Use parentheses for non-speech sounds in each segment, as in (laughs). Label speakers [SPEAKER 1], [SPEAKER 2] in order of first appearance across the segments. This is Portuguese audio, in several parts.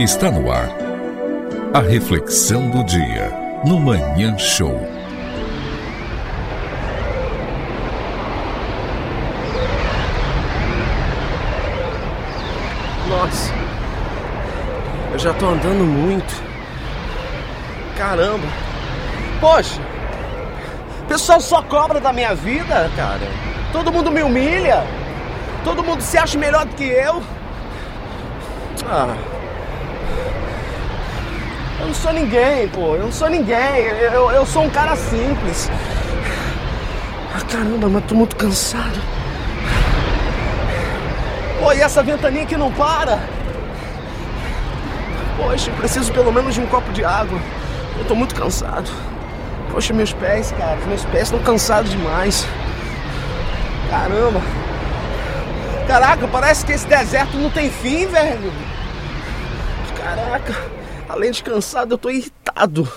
[SPEAKER 1] Está no ar. A reflexão do dia no Manhã Show.
[SPEAKER 2] Nossa, eu já tô andando muito. Caramba. Poxa, o pessoal só cobra da minha vida, cara. Todo mundo me humilha. Todo mundo se acha melhor do que eu. Ah. Eu não sou ninguém, pô. Eu não sou ninguém. Eu, eu sou um cara simples. Ah, caramba, mas tô muito cansado. Pô, e essa ventaninha que não para? Poxa, preciso pelo menos de um copo de água. Eu tô muito cansado. Poxa, meus pés, cara. Meus pés estão cansados demais. Caramba. Caraca, parece que esse deserto não tem fim, velho. Caraca, além de cansado, eu tô irritado.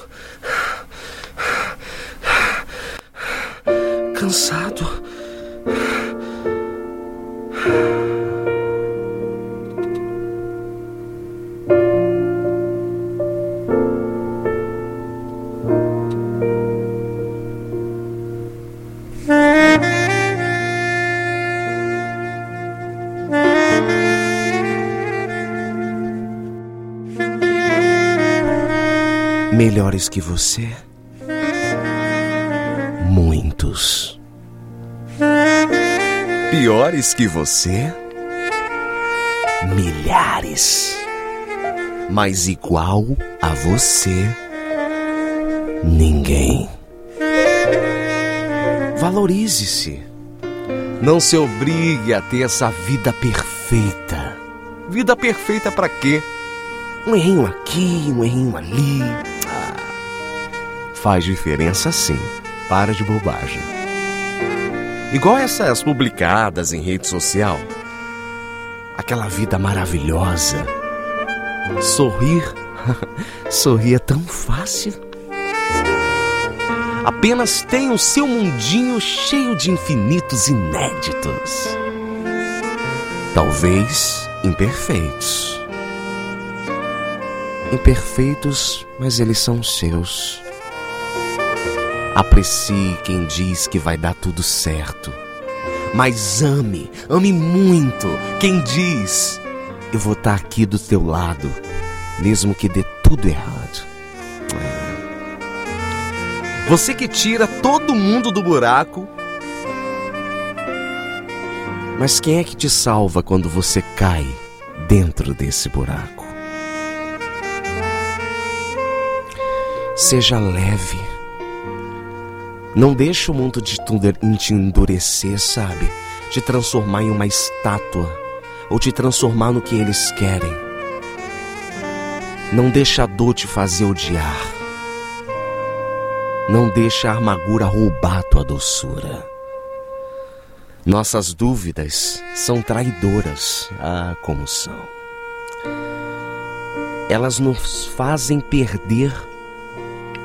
[SPEAKER 2] Cansado. Melhores que você? Muitos. Piores que você? Milhares. Mas igual a você? Ninguém. Valorize-se. Não se obrigue a ter essa vida perfeita. Vida perfeita para quê? Um errinho aqui, um errinho ali faz diferença sim. Para de bobagem. Igual essas publicadas em rede social. Aquela vida maravilhosa. Sorrir. (laughs) Sorrir é tão fácil. Apenas tem o seu mundinho cheio de infinitos inéditos. Talvez imperfeitos. Imperfeitos, mas eles são seus. Aprecie quem diz que vai dar tudo certo. Mas ame, ame muito quem diz: Eu vou estar aqui do teu lado, mesmo que dê tudo errado. Você que tira todo mundo do buraco. Mas quem é que te salva quando você cai dentro desse buraco? Seja leve não deixe o mundo te endurecer, sabe? Te transformar em uma estátua ou te transformar no que eles querem. Não deixe a dor te fazer odiar. Não deixe a amargura roubar tua doçura. Nossas dúvidas são traidoras. Ah, como são. Elas nos fazem perder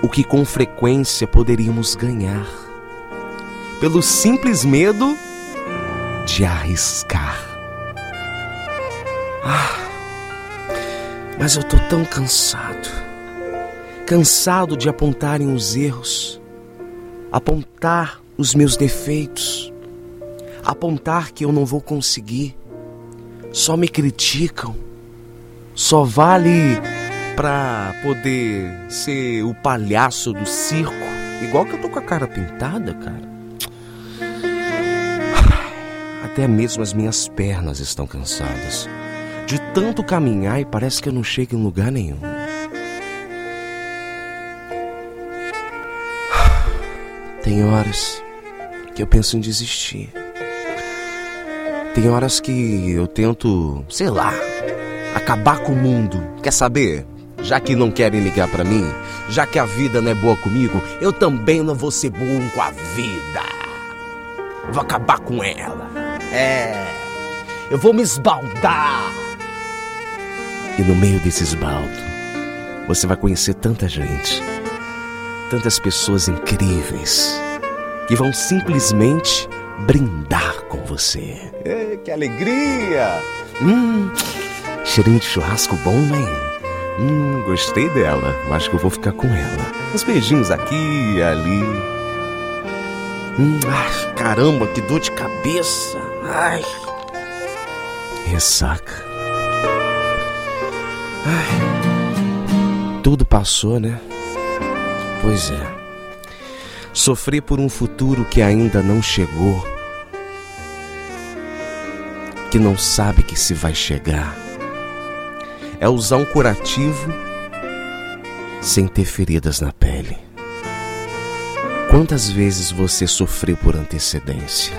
[SPEAKER 2] o que com frequência poderíamos ganhar, pelo simples medo de arriscar. Ah, mas eu tô tão cansado. Cansado de apontarem os erros, apontar os meus defeitos, apontar que eu não vou conseguir. Só me criticam. Só vale pra poder ser o palhaço do circo. Igual que eu tô com a cara pintada, cara. (sighs) Até mesmo as minhas pernas estão cansadas. De tanto caminhar e parece que eu não chego em lugar nenhum. (sighs) Tem horas que eu penso em desistir. Tem horas que eu tento, sei lá, acabar com o mundo. Quer saber? Já que não querem ligar para mim, já que a vida não é boa comigo, eu também não vou ser bom com a vida. Vou acabar com ela. É. Eu vou me esbaldar. E no meio desse esbaldo, você vai conhecer tanta gente, tantas pessoas incríveis, que vão simplesmente brindar com você. que alegria! Hum, cheirinho de churrasco bom, hein? Hum, gostei dela. Acho que eu vou ficar com ela. Uns beijinhos aqui e ali. Hum, ai, caramba, que dor de cabeça. Ai. Ressaca. Ai. Tudo passou, né? Pois é. Sofrer por um futuro que ainda não chegou. Que não sabe que se vai chegar. É usar um curativo sem ter feridas na pele. Quantas vezes você sofreu por antecedência?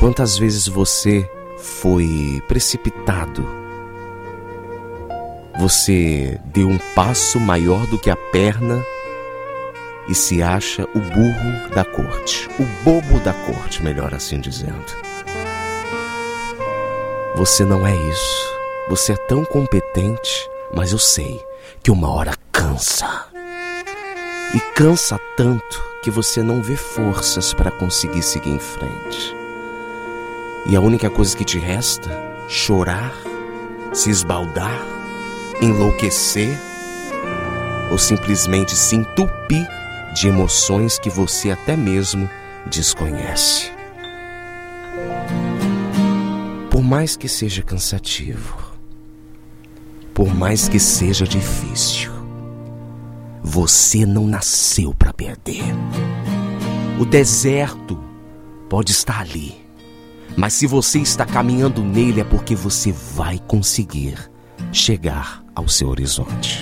[SPEAKER 2] Quantas vezes você foi precipitado? Você deu um passo maior do que a perna e se acha o burro da corte, o bobo da corte, melhor assim dizendo. Você não é isso. Você é tão competente, mas eu sei que uma hora cansa. E cansa tanto que você não vê forças para conseguir seguir em frente. E a única coisa que te resta, chorar, se esbaldar, enlouquecer ou simplesmente se entupir de emoções que você até mesmo desconhece. Por mais que seja cansativo, por mais que seja difícil, você não nasceu para perder. O deserto pode estar ali, mas se você está caminhando nele é porque você vai conseguir chegar ao seu horizonte.